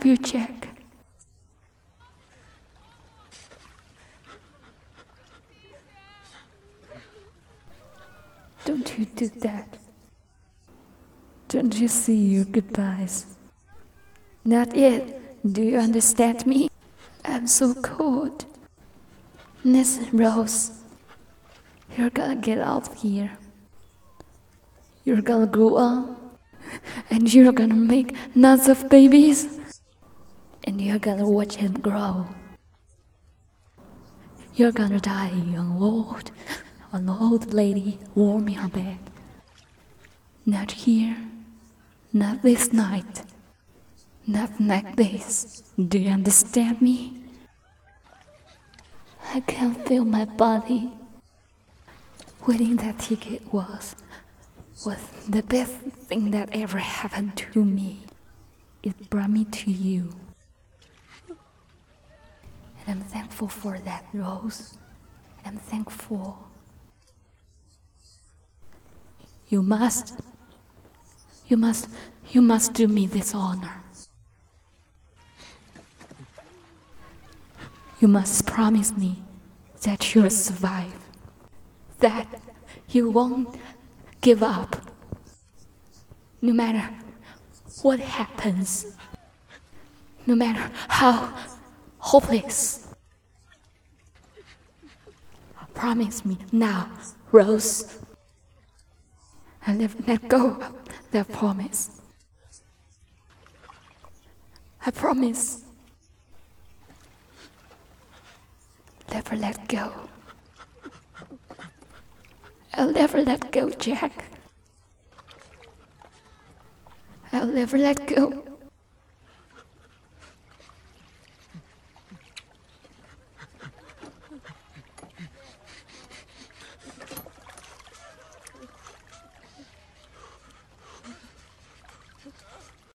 love you, Jack. Don't you do that. Don't you see your goodbyes? Not yet. Do you understand me? I'm so cold. Listen, Rose. You're gonna get out of here. You're gonna grow up. And you're gonna make lots of babies. And you're gonna watch him grow. You're gonna die young old. An old lady warming her bed. Not here. Not this night. Not like this. Do you understand me? I can feel my body. Winning that ticket was was the best thing that ever happened to me. It brought me to you. I'm thankful for that, Rose. I'm thankful. You must, you must, you must do me this honor. You must promise me that you'll survive, that you won't give up, no matter what happens, no matter how hopeless. Promise me now, Rose. I'll never let go of that promise. I promise. Never let go. I'll never let go, Jack. I'll never let go.